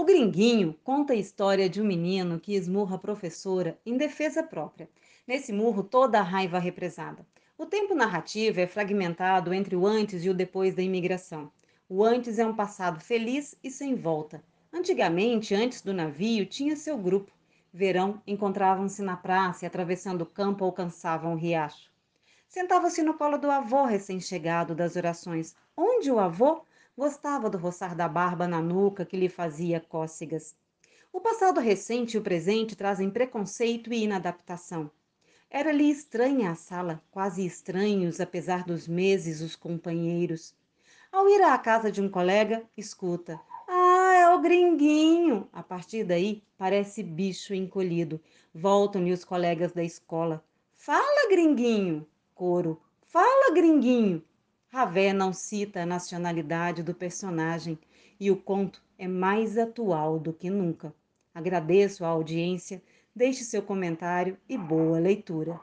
O Gringuinho conta a história de um menino que esmurra a professora em defesa própria. Nesse murro, toda a raiva represada. O tempo narrativo é fragmentado entre o antes e o depois da imigração. O antes é um passado feliz e sem volta. Antigamente, antes do navio, tinha seu grupo. Verão, encontravam-se na praça e, atravessando o campo, alcançavam o riacho. Sentava-se no colo do avô recém-chegado das orações. Onde o avô? Gostava do roçar da barba na nuca que lhe fazia cócegas. O passado recente e o presente trazem preconceito e inadaptação. Era-lhe estranha a sala, quase estranhos, apesar dos meses, os companheiros. Ao ir à casa de um colega, escuta: Ah, é o gringuinho! A partir daí, parece bicho encolhido. Voltam-lhe os colegas da escola. Fala, gringuinho! Coro: Fala, gringuinho! Ravé não cita a nacionalidade do personagem e o conto é mais atual do que nunca. Agradeço a audiência, deixe seu comentário e boa leitura.